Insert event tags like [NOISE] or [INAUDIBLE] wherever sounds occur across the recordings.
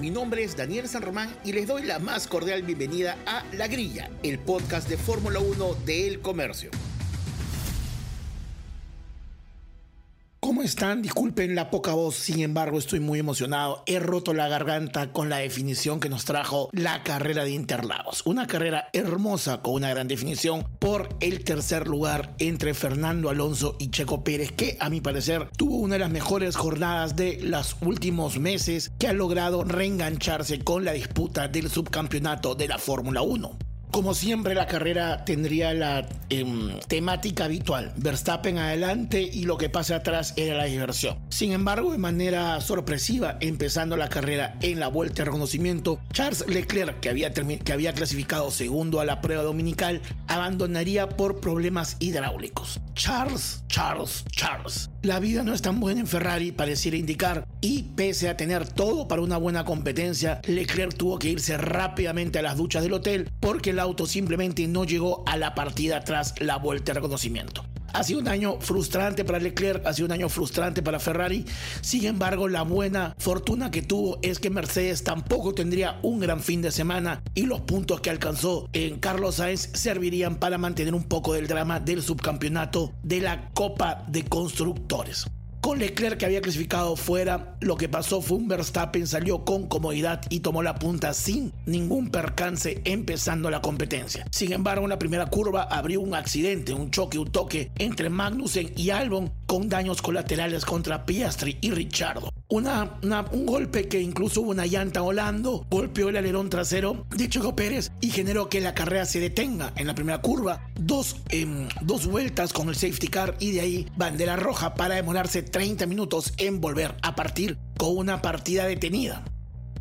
Mi nombre es Daniel San Román y les doy la más cordial bienvenida a La Grilla, el podcast de Fórmula 1 de El Comercio. ¿Cómo están? Disculpen la poca voz, sin embargo estoy muy emocionado. He roto la garganta con la definición que nos trajo la carrera de Interlagos. Una carrera hermosa con una gran definición por el tercer lugar entre Fernando Alonso y Checo Pérez, que a mi parecer tuvo una de las mejores jornadas de los últimos meses, que ha logrado reengancharse con la disputa del subcampeonato de la Fórmula 1. Como siempre, la carrera tendría la em, temática habitual. Verstappen adelante y lo que pasa atrás era la diversión. Sin embargo, de manera sorpresiva, empezando la carrera en la vuelta de reconocimiento, Charles Leclerc, que había, que había clasificado segundo a la prueba dominical, abandonaría por problemas hidráulicos. Charles, Charles, Charles. La vida no es tan buena en Ferrari, pareciera indicar, y pese a tener todo para una buena competencia, Leclerc tuvo que irse rápidamente a las duchas del hotel porque el auto simplemente no llegó a la partida tras la vuelta de reconocimiento. Ha sido un año frustrante para Leclerc, ha sido un año frustrante para Ferrari. Sin embargo, la buena fortuna que tuvo es que Mercedes tampoco tendría un gran fin de semana y los puntos que alcanzó en Carlos Sainz servirían para mantener un poco del drama del subcampeonato de la Copa de Constructores. Con Leclerc que había clasificado fuera, lo que pasó fue un Verstappen salió con comodidad y tomó la punta sin ningún percance empezando la competencia. Sin embargo, en la primera curva abrió un accidente, un choque, un toque entre Magnussen y Albon con daños colaterales contra Piastri y Richardo. Un golpe que incluso hubo una llanta volando, golpeó el alerón trasero de Checo Pérez y generó que la carrera se detenga en la primera curva. Dos, em, dos vueltas con el safety car y de ahí bandera roja para demorarse 30 minutos en volver a partir con una partida detenida.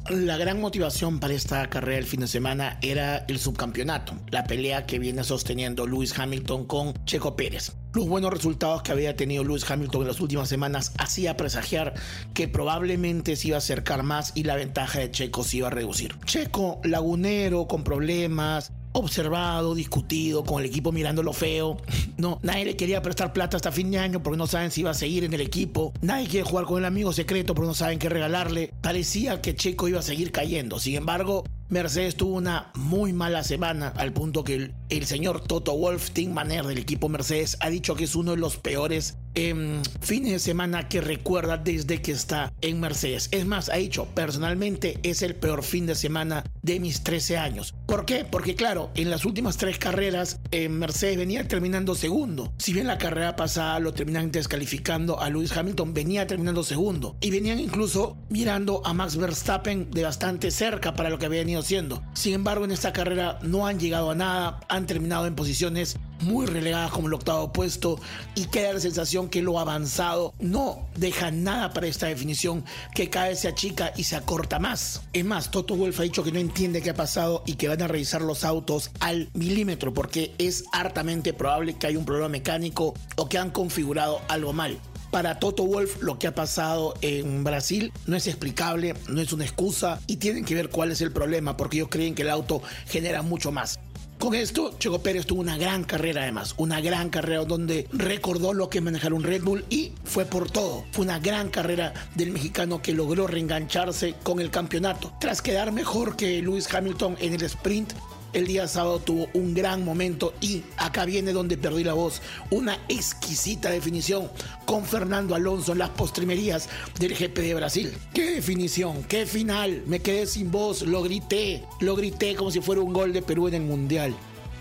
La gran motivación para esta carrera del fin de semana era el subcampeonato, la pelea que viene sosteniendo Lewis Hamilton con Checo Pérez. Los buenos resultados que había tenido Lewis Hamilton en las últimas semanas hacía presagiar que probablemente se iba a acercar más y la ventaja de Checo se iba a reducir. Checo, lagunero, con problemas, observado, discutido, con el equipo mirando lo feo. [LAUGHS] No, nadie le quería prestar plata hasta fin de año porque no saben si iba a seguir en el equipo. Nadie quiere jugar con el amigo secreto porque no saben qué regalarle. Parecía que Checo iba a seguir cayendo. Sin embargo, Mercedes tuvo una muy mala semana al punto que el, señor Toto Wolf, team manager del equipo Mercedes, ha dicho que es uno de los peores em, fines de semana que recuerda desde que está en Mercedes. Es más, ha dicho, personalmente es el peor fin de semana de mis 13 años. ¿Por qué? Porque claro, en las últimas tres carreras eh, Mercedes venía terminando segundo. Si bien la carrera pasada lo terminan descalificando a Lewis Hamilton, venía terminando segundo. Y venían incluso mirando a Max Verstappen de bastante cerca para lo que había venido Sin embargo, en esta carrera no han llegado a nada, han terminado en posiciones muy relegadas como el octavo puesto y queda la sensación que lo avanzado no deja nada para esta definición que cada vez se achica y se acorta más. Es más, Toto Wolff ha dicho que no entiende qué ha pasado y que van a revisar los autos al milímetro porque es hartamente probable que haya un problema mecánico o que han configurado algo mal. Para Toto Wolf lo que ha pasado en Brasil no es explicable, no es una excusa y tienen que ver cuál es el problema porque ellos creen que el auto genera mucho más. Con esto, Checo Pérez tuvo una gran carrera además, una gran carrera donde recordó lo que es manejar un Red Bull y fue por todo. Fue una gran carrera del mexicano que logró reengancharse con el campeonato. Tras quedar mejor que Lewis Hamilton en el sprint, el día sábado tuvo un gran momento y acá viene donde perdí la voz. Una exquisita definición con Fernando Alonso en las postrimerías del GP de Brasil. ¡Qué definición! ¡Qué final! Me quedé sin voz, lo grité, lo grité como si fuera un gol de Perú en el Mundial.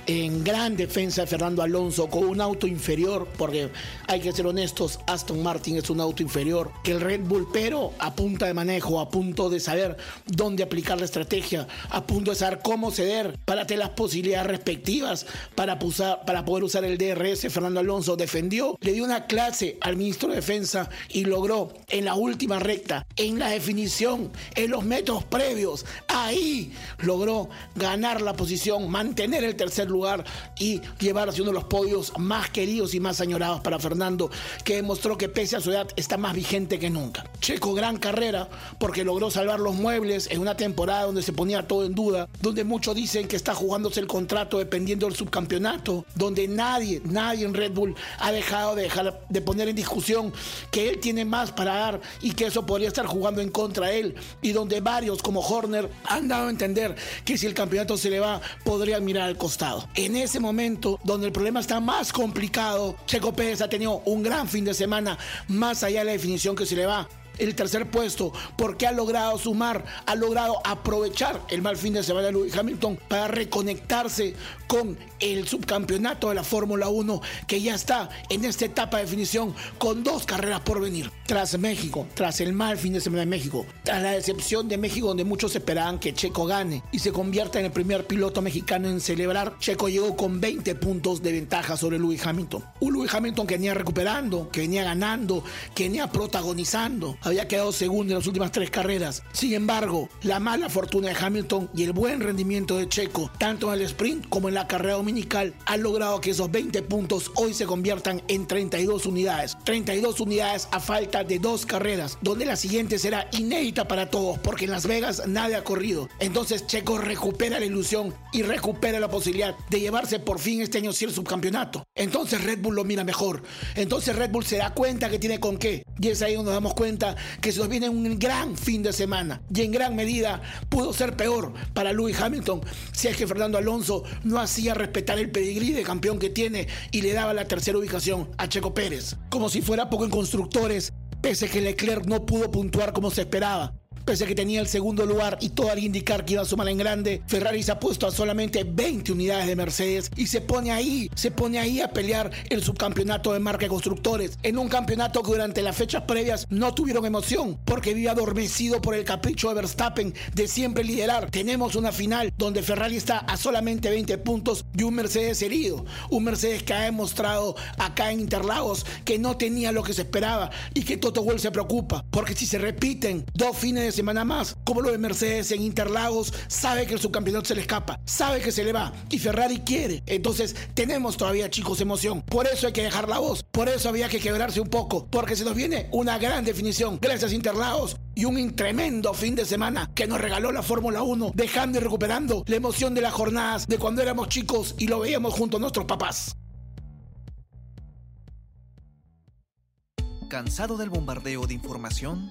En gran defensa de Fernando Alonso con un auto inferior, porque hay que ser honestos, Aston Martin es un auto inferior que el Red Bull, pero a punta de manejo, a punto de saber dónde aplicar la estrategia, a punto de saber cómo ceder para tener las posibilidades respectivas para, para poder usar el DRS. Fernando Alonso defendió, le dio una clase al ministro de Defensa y logró en la última recta, en la definición, en los metros previos, ahí logró ganar la posición, mantener el tercer lugar y llevarse uno de los podios más queridos y más añorados para Fernando, que demostró que pese a su edad está más vigente que nunca. Checo, gran carrera, porque logró salvar los muebles en una temporada donde se ponía todo en duda, donde muchos dicen que está jugándose el contrato dependiendo del subcampeonato, donde nadie, nadie en Red Bull ha dejado de, dejar, de poner en discusión que él tiene más para dar y que eso podría estar jugando en contra de él, y donde varios como Horner han dado a entender que si el campeonato se le va, podrían mirar al costado. En ese momento, donde el problema está más complicado, Checo Pérez ha tenido un gran fin de semana, más allá de la definición que se le va el tercer puesto porque ha logrado sumar, ha logrado aprovechar el mal fin de semana de Lewis Hamilton para reconectarse con el subcampeonato de la Fórmula 1 que ya está en esta etapa de definición con dos carreras por venir. Tras México, tras el mal fin de semana de México, tras la decepción de México donde muchos esperaban que Checo gane y se convierta en el primer piloto mexicano en celebrar, Checo llegó con 20 puntos de ventaja sobre Lewis Hamilton. Un Lewis Hamilton que venía recuperando, que venía ganando, que venía protagonizando había quedado segundo en las últimas tres carreras. Sin embargo, la mala fortuna de Hamilton y el buen rendimiento de Checo, tanto en el sprint como en la carrera dominical, han logrado que esos 20 puntos hoy se conviertan en 32 unidades. 32 unidades a falta de dos carreras, donde la siguiente será inédita para todos, porque en Las Vegas nadie ha corrido. Entonces Checo recupera la ilusión y recupera la posibilidad de llevarse por fin este año sí el subcampeonato. Entonces Red Bull lo mira mejor. Entonces Red Bull se da cuenta que tiene con qué. Y es ahí donde nos damos cuenta que se nos viene un gran fin de semana y en gran medida pudo ser peor para Lewis Hamilton si es que Fernando Alonso no hacía respetar el pedigrí de campeón que tiene y le daba la tercera ubicación a Checo Pérez. Como si fuera poco en constructores, pese que Leclerc no pudo puntuar como se esperaba. Pese a que tenía el segundo lugar y todo al indicar que iba a sumar en grande, Ferrari se ha puesto a solamente 20 unidades de Mercedes y se pone ahí, se pone ahí a pelear el subcampeonato de marca de constructores. En un campeonato que durante las fechas previas no tuvieron emoción porque vive adormecido por el capricho de Verstappen de siempre liderar. Tenemos una final donde Ferrari está a solamente 20 puntos y un Mercedes herido. Un Mercedes que ha demostrado acá en Interlagos que no tenía lo que se esperaba y que Toto Wolff se preocupa porque si se repiten dos fines de semana más, como lo de Mercedes en Interlagos, sabe que el subcampeonato se le escapa, sabe que se le va y Ferrari quiere. Entonces tenemos todavía chicos emoción. Por eso hay que dejar la voz, por eso había que quebrarse un poco, porque se nos viene una gran definición. Gracias Interlagos y un tremendo fin de semana que nos regaló la Fórmula 1, dejando y recuperando la emoción de las jornadas de cuando éramos chicos y lo veíamos junto a nuestros papás. ¿Cansado del bombardeo de información?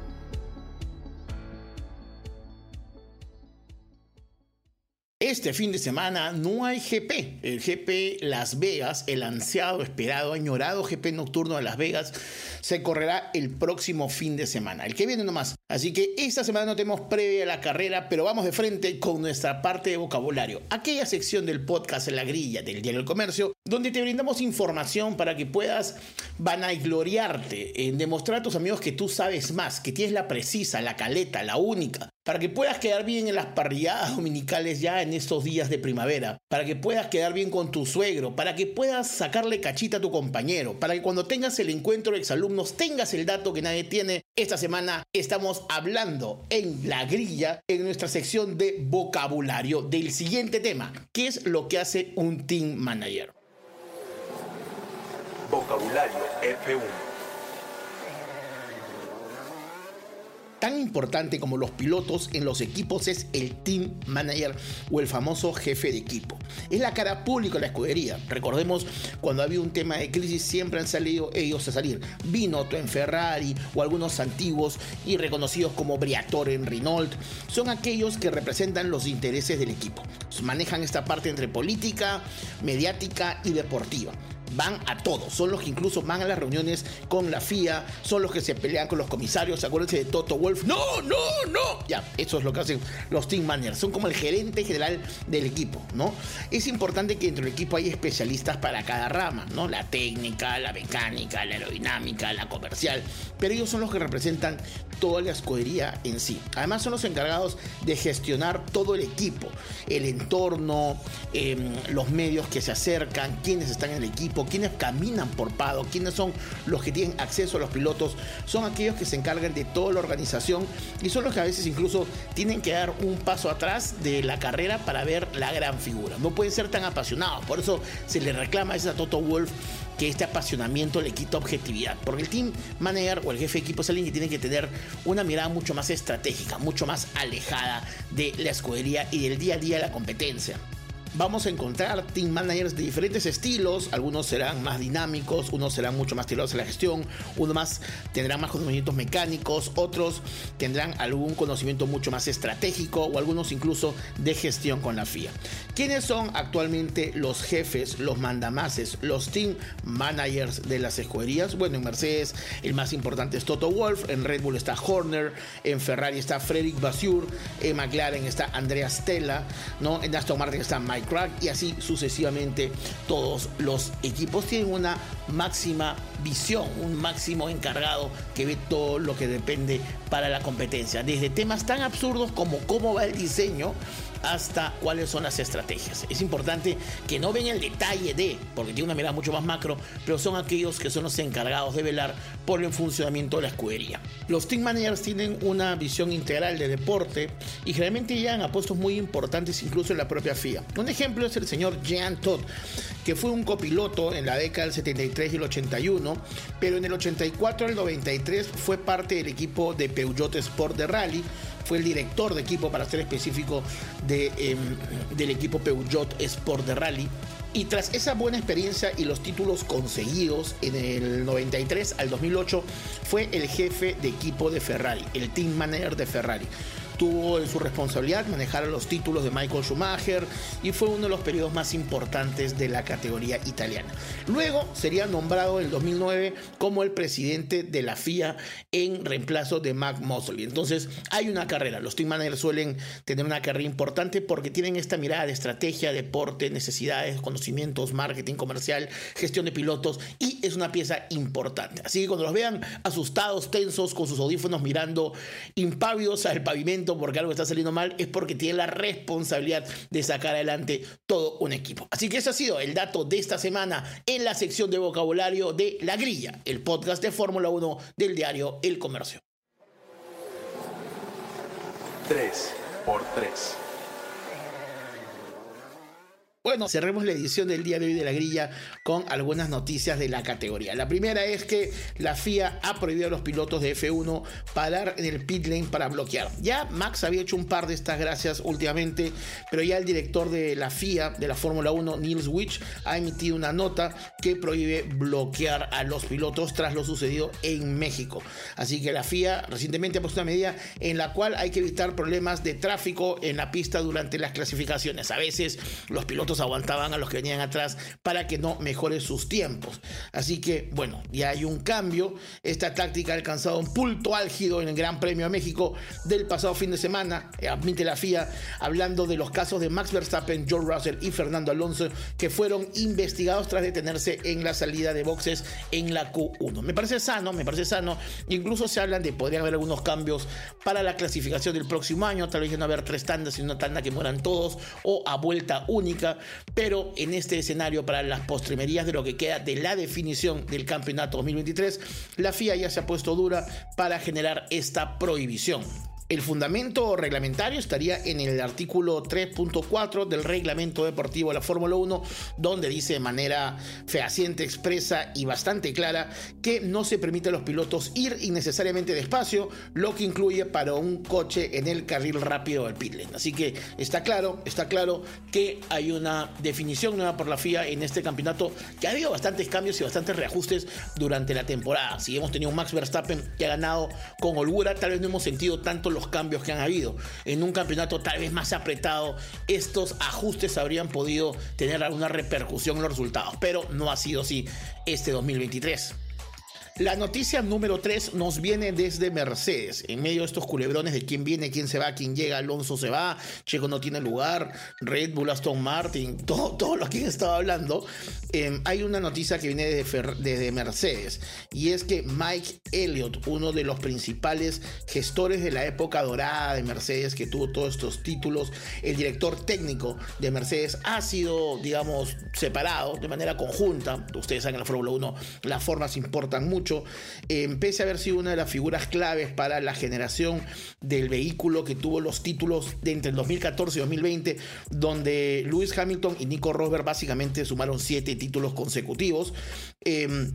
Este fin de semana no hay GP. El GP Las Vegas, el ansiado, esperado, añorado GP nocturno de Las Vegas, se correrá el próximo fin de semana, el que viene nomás. Así que esta semana no tenemos previa la carrera, pero vamos de frente con nuestra parte de vocabulario. Aquella sección del podcast en la grilla del Diario del Comercio, donde te brindamos información para que puedas vanagloriarte en demostrar a tus amigos que tú sabes más, que tienes la precisa, la caleta, la única, para que puedas quedar bien en las parrilladas [LAUGHS] dominicales ya en estos días de primavera, para que puedas quedar bien con tu suegro, para que puedas sacarle cachita a tu compañero, para que cuando tengas el encuentro de exalumnos tengas el dato que nadie tiene. Esta semana estamos hablando en la grilla, en nuestra sección de vocabulario del siguiente tema, que es lo que hace un team manager. Vocabulario F1 Tan importante como los pilotos en los equipos es el team manager o el famoso jefe de equipo. Es la cara pública de la escudería. Recordemos cuando había un tema de crisis siempre han salido ellos a salir. Binotto en Ferrari o algunos antiguos y reconocidos como Briatore en Renault. Son aquellos que representan los intereses del equipo. Manejan esta parte entre política, mediática y deportiva van a todos, son los que incluso van a las reuniones con la FIA, son los que se pelean con los comisarios, acuérdense de Toto Wolf, no, no, no, ya, eso es lo que hacen los team managers, son como el gerente general del equipo, ¿no? Es importante que dentro del equipo hay especialistas para cada rama, ¿no? La técnica, la mecánica, la aerodinámica, la comercial, pero ellos son los que representan toda la escudería en sí. Además son los encargados de gestionar todo el equipo, el entorno, em, los medios que se acercan, quienes están en el equipo, quienes caminan por Pado, quienes son los que tienen acceso a los pilotos, son aquellos que se encargan de toda la organización y son los que a veces incluso tienen que dar un paso atrás de la carrera para ver la gran figura. No pueden ser tan apasionados, por eso se le reclama a Toto Wolf que este apasionamiento le quita objetividad. Porque el team manager o el jefe de equipo es alguien que tiene que tener una mirada mucho más estratégica, mucho más alejada de la escudería y del día a día de la competencia vamos a encontrar team managers de diferentes estilos. Algunos serán más dinámicos, unos serán mucho más tirados a la gestión, unos más tendrán más conocimientos mecánicos, otros tendrán algún conocimiento mucho más estratégico o algunos incluso de gestión con la FIA. ¿Quiénes son actualmente los jefes, los mandamases, los team managers de las escuderías? Bueno, en Mercedes el más importante es Toto Wolf, en Red Bull está Horner, en Ferrari está Frederick Basur, en McLaren está Andrea Stella, ¿no? en Aston Martin está Mike Crack y así sucesivamente todos los equipos. Tienen una máxima visión, un máximo encargado que ve todo lo que depende para la competencia, desde temas tan absurdos como cómo va el diseño hasta cuáles son las estrategias. Es importante que no ven el detalle de, porque tiene una mirada mucho más macro, pero son aquellos que son los encargados de velar por el funcionamiento de la escudería. Los team managers tienen una visión integral de deporte y generalmente llegan a puestos muy importantes incluso en la propia FIA. Un ejemplo es el señor Jean Todd, que fue un copiloto en la década del 73 y el 81, pero en el 84 al 93 fue parte del equipo de Peugeot Sport de Rally fue el director de equipo, para ser específico, em, del equipo Peugeot Sport de Rally. Y tras esa buena experiencia y los títulos conseguidos en el 93 al 2008, fue el jefe de equipo de Ferrari, el team manager de Ferrari tuvo en su responsabilidad manejar los títulos de Michael Schumacher y fue uno de los periodos más importantes de la categoría italiana. Luego sería nombrado en el 2009 como el presidente de la FIA en reemplazo de Mac Mosley. Entonces hay una carrera. Los team managers suelen tener una carrera importante porque tienen esta mirada de estrategia, deporte, necesidades, conocimientos, marketing comercial, gestión de pilotos y es una pieza importante. Así que cuando los vean asustados, tensos, con sus audífonos mirando impávidos al pavimento, porque algo está saliendo mal, es porque tiene la responsabilidad de sacar adelante todo un equipo. Así que ese ha sido el dato de esta semana en la sección de vocabulario de La Grilla, el podcast de Fórmula 1 del diario El Comercio. 3 por 3 bueno, cerremos la edición del día de hoy de la grilla con algunas noticias de la categoría. La primera es que la FIA ha prohibido a los pilotos de F1 parar en el pit lane para bloquear. Ya Max había hecho un par de estas gracias últimamente, pero ya el director de la FIA, de la Fórmula 1, Niels Witch, ha emitido una nota que prohíbe bloquear a los pilotos tras lo sucedido en México. Así que la FIA recientemente ha puesto una medida en la cual hay que evitar problemas de tráfico en la pista durante las clasificaciones. A veces los pilotos aguantaban a los que venían atrás para que no mejore sus tiempos. Así que, bueno, ya hay un cambio. Esta táctica ha alcanzado un punto álgido en el Gran Premio a México del pasado fin de semana, eh, admite la FIA, hablando de los casos de Max Verstappen, George Russell y Fernando Alonso, que fueron investigados tras detenerse en la salida de boxes en la Q1. Me parece sano, me parece sano. Incluso se hablan de podría haber algunos cambios para la clasificación del próximo año, tal vez no haber tres tandas, sino una tanda que mueran todos, o a vuelta única pero en este escenario para las postrimerías de lo que queda de la definición del campeonato 2023, la FIA ya se ha puesto dura para generar esta prohibición. El fundamento reglamentario estaría en el artículo 3.4 del reglamento deportivo de la Fórmula 1, donde dice de manera fehaciente, expresa y bastante clara que no se permite a los pilotos ir innecesariamente despacio, lo que incluye para un coche en el carril rápido del pit. Así que está claro, está claro que hay una definición nueva por la FIA en este campeonato que ha habido bastantes cambios y bastantes reajustes durante la temporada. Si hemos tenido un Max Verstappen que ha ganado con holgura, tal vez no hemos sentido tanto los cambios que han habido. En un campeonato tal vez más apretado, estos ajustes habrían podido tener alguna repercusión en los resultados, pero no ha sido así este 2023. La noticia número 3 nos viene desde Mercedes. En medio de estos culebrones de quién viene, quién se va, quién llega, Alonso se va, Checo no tiene lugar, Red Bull, Aston Martin, [LAUGHS] todo, todo lo que he estado hablando. Em, hay una noticia que viene desde, desde Mercedes y es que Mike Elliott, uno de los principales gestores de la época dorada de Mercedes, que tuvo todos estos títulos, el director técnico de Mercedes, ha sido, digamos, separado de manera conjunta. Ustedes saben que en la Fórmula 1 las formas importan mucho eh, pese a haber sido una de las figuras claves para la generación del vehículo que tuvo los títulos de entre el 2014 y 2020, donde Lewis Hamilton y Nico Rosberg básicamente sumaron siete títulos consecutivos. Em,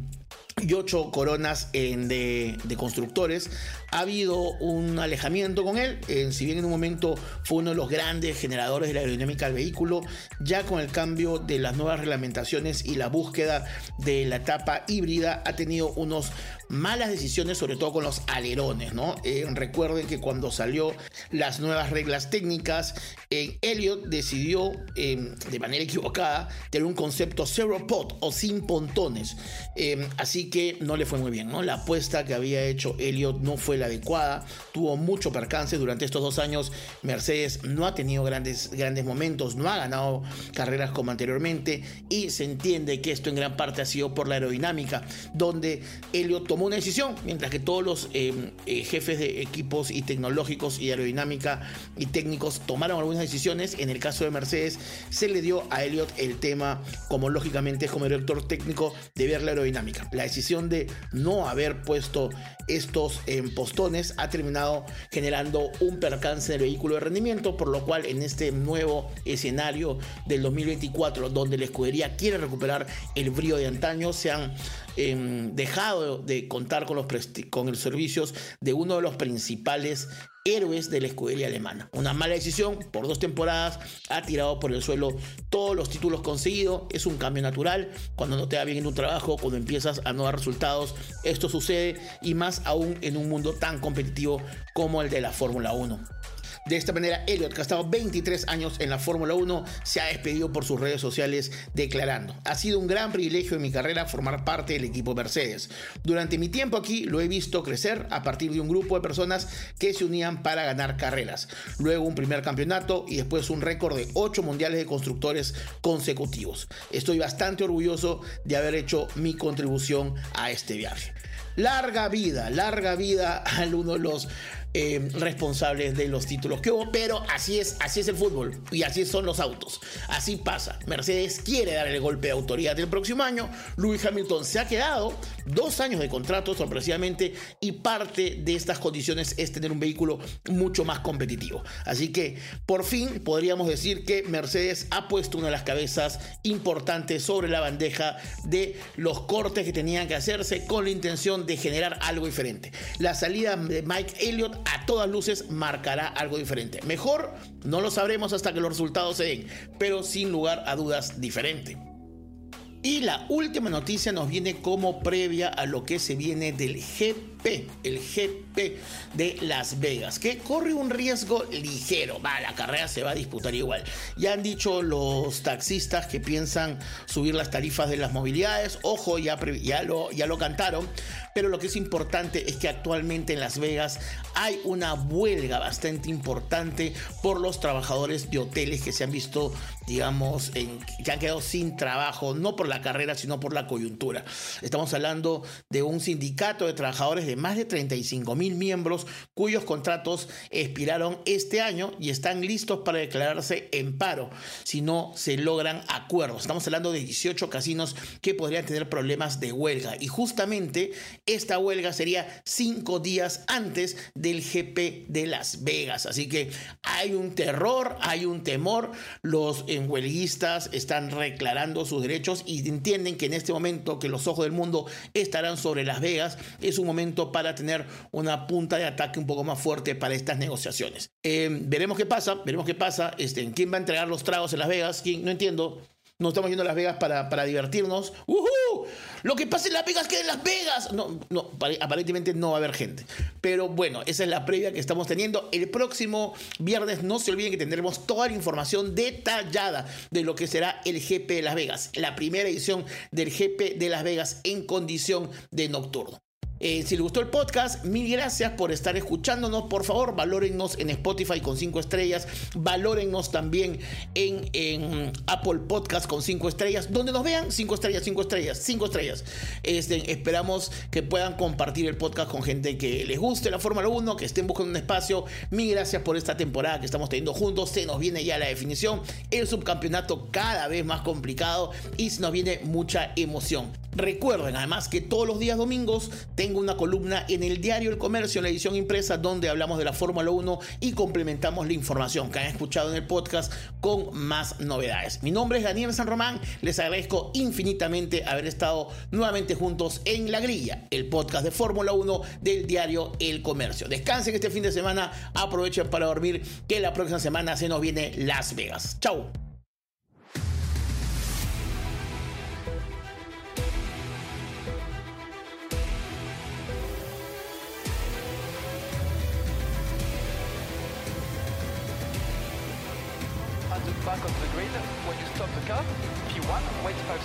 y ocho coronas de, constructores. Ha habido un alejamiento con él, si bien en un momento fue uno de los grandes generadores de la aerodinámica del vehículo, ya con el cambio de las nuevas reglamentaciones y la búsqueda de la etapa híbrida ha tenido unos malas decisiones, sobre todo con los alerones. Eh, recuerden que cuando salió las nuevas reglas técnicas, eh, Elliot decidió em, de manera equivocada tener un concepto zero pod o sin pontones. Em, así que no le fue muy bien, ¿no? La apuesta que había hecho Elliot no fue la adecuada, tuvo mucho percance durante estos dos años. Mercedes no ha tenido grandes, grandes momentos, no ha ganado carreras como anteriormente y se entiende que esto en gran parte ha sido por la aerodinámica, donde Elliot tomó una decisión, mientras que todos los eh, eh, jefes de equipos y tecnológicos y aerodinámica y técnicos tomaron algunas decisiones. En el caso de Mercedes, se le dio a Elliot el tema, como lógicamente como director técnico, de ver la aerodinámica. La decisión de no haber puesto estos en postones ha terminado generando un percance del vehículo de rendimiento, por lo cual en este nuevo escenario del 2024, donde la escudería quiere recuperar el brío de antaño, se han em, dejado de contar con los, con los servicios de uno de los principales héroes de la escudería alemana. Una mala decisión, por dos temporadas ha tirado por el suelo todos los títulos conseguidos, es un cambio natural, cuando no te va bien en un trabajo, cuando empiezas a no dar resultados, esto sucede y más aún en un mundo tan competitivo como el de la Fórmula 1. De esta manera, Elliot, que ha estado 23 años en la Fórmula 1, se ha despedido por sus redes sociales declarando, ha sido un gran privilegio en mi carrera formar parte del equipo Mercedes. Durante mi tiempo aquí lo he visto crecer a partir de un grupo de personas que se unían para ganar carreras. Luego un primer campeonato y después un récord de 8 mundiales de constructores consecutivos. Estoy bastante orgulloso de haber hecho mi contribución a este viaje. Larga vida, larga vida a uno de los eh, responsables de los títulos que hubo, pero así es, así es el fútbol y así son los autos. Así pasa. Mercedes quiere dar el golpe de autoridad el próximo año. Lewis Hamilton se ha quedado dos años de contrato sorpresivamente y parte de estas condiciones es tener un vehículo mucho más competitivo. Así que por fin podríamos decir que Mercedes ha puesto una de las cabezas importantes sobre la bandeja de los cortes que tenían que hacerse con la intención de generar algo diferente. La salida de Mike Elliott a todas luces marcará algo diferente. Mejor no lo sabremos hasta que los resultados se den, pero sin lugar a dudas diferente. Y la última noticia nos viene como previa a lo que se viene del GP, el GP de Las Vegas, que corre un riesgo ligero. Va, la carrera se va a disputar igual. Ya han dicho los taxistas que piensan subir las tarifas de las movilidades. Ojo, ya, ya, lo, ya lo cantaron. Pero lo que es importante es que actualmente en Las Vegas hay una huelga bastante importante por los trabajadores de hoteles que se han visto, digamos, en, que han quedado sin trabajo, no por la carrera, sino por la coyuntura. Estamos hablando de un sindicato de trabajadores trabajadores de más de 35 mil miembros cuyos contratos expiraron este año y están listos para declararse en paro si no se logran acuerdos. Estamos hablando de 18 casinos que podrían tener problemas de huelga y justamente esta huelga sería cinco días antes del GP de Las Vegas. Así que hay un terror, hay un temor. Los huelguistas están reclarando sus derechos y entienden que en este momento que los ojos del mundo estarán sobre Las Vegas, es un momento para tener una punta de ataque un poco más fuerte para estas negociaciones. Eh, veremos qué pasa, veremos qué pasa. Este, ¿Quién va a entregar los tragos en Las Vegas? ¿Quién? No entiendo. No estamos yendo a Las Vegas para, para divertirnos. Lo que pasa en Las Vegas queda en Las Vegas. No, no, aparentemente no va a haber gente. Pero bueno, esa es la previa que estamos teniendo. El próximo viernes no se olviden que tendremos toda la información detallada de lo que será el GP de Las Vegas. La primera edición del GP de Las Vegas en condición de nocturno. Eh, si les gustó el podcast, mil gracias por estar escuchándonos. Por favor, valórennos en Spotify con 5 estrellas. Valórennos también en, Apple Podcast con 5 estrellas. Donde nos vean, 5 estrellas, 5 estrellas, 5 estrellas. Este, esperamos que puedan compartir el podcast con gente que les guste la Fórmula 1, que estén buscando un espacio. Mil gracias por esta temporada que estamos teniendo juntos. Se nos viene ya la definición. El subcampeonato cada vez más complicado y se nos viene mucha emoción. Recuerden además que todos los días domingos tengo una columna en el diario El Comercio, en la edición impresa, donde hablamos de la Fórmula 1 y complementamos la información que han escuchado en el podcast con más novedades. Mi nombre es Daniel San Román, les agradezco infinitamente haber estado nuevamente juntos en La Grilla, el podcast de Fórmula 1 del diario El Comercio. Descansen este fin de semana, aprovechen para dormir, que la próxima semana se nos viene Las Vegas. Chau.